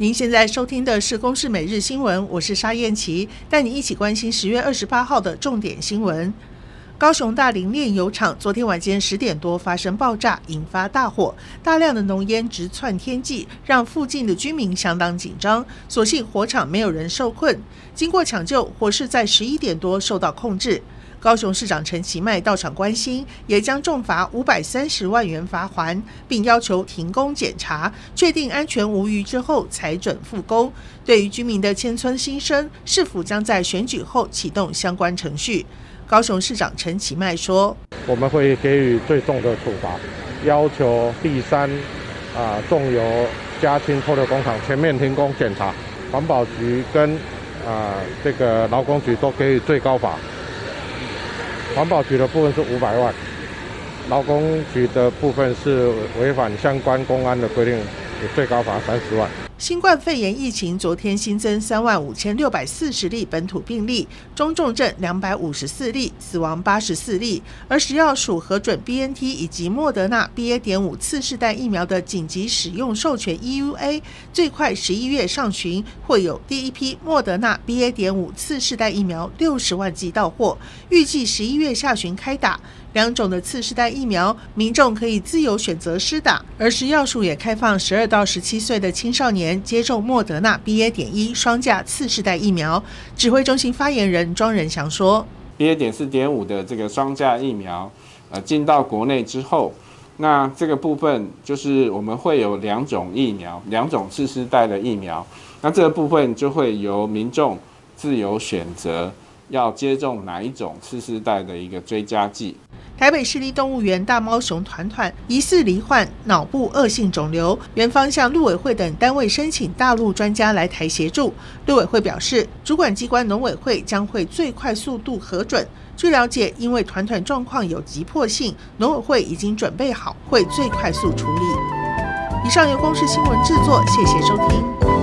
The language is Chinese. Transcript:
您现在收听的是《公视每日新闻》，我是沙燕琪，带你一起关心十月二十八号的重点新闻。高雄大林炼油厂昨天晚间十点多发生爆炸，引发大火，大量的浓烟直窜天际，让附近的居民相当紧张。所幸火场没有人受困，经过抢救，火势在十一点多受到控制。高雄市长陈其迈到场关心，也将重罚五百三十万元罚锾，并要求停工检查，确定安全无虞之后才准复工。对于居民的迁村心声，市府将在选举后启动相关程序。高雄市长陈其迈说：“我们会给予最重的处罚，要求第三啊重油加氢脱硫工厂全面停工检查，环保局跟啊这个劳工局都给予最高罚。”环保局的部分是五百万，劳工局的部分是违反相关公安的规定，最高罚三十万。新冠肺炎疫情昨天新增三万五千六百四十例本土病例，中重症两百五十四例，死亡八十四例。而食药署核准 BNT 以及莫德纳 BA. 点五次世代疫苗的紧急使用授权 EUA，最快十一月上旬会有第一批莫德纳 BA. 点五次世代疫苗六十万剂到货，预计十一月下旬开打。两种的次世代疫苗，民众可以自由选择施打，而食药署也开放十二到十七岁的青少年接种莫德纳 BA. 点一双价次世代疫苗。指挥中心发言人庄仁祥说：“BA. 点四点五的这个双价疫苗，呃，进到国内之后，那这个部分就是我们会有两种疫苗，两种次世代的疫苗，那这个部分就会由民众自由选择要接种哪一种次世代的一个追加剂。”台北市立动物园大猫熊团团疑似罹患脑部恶性肿瘤，园方向陆委会等单位申请大陆专家来台协助。陆委会表示，主管机关农委会将会最快速度核准。据了解，因为团团状况有急迫性，农委会已经准备好，会最快速处理。以上由公视新闻制作，谢谢收听。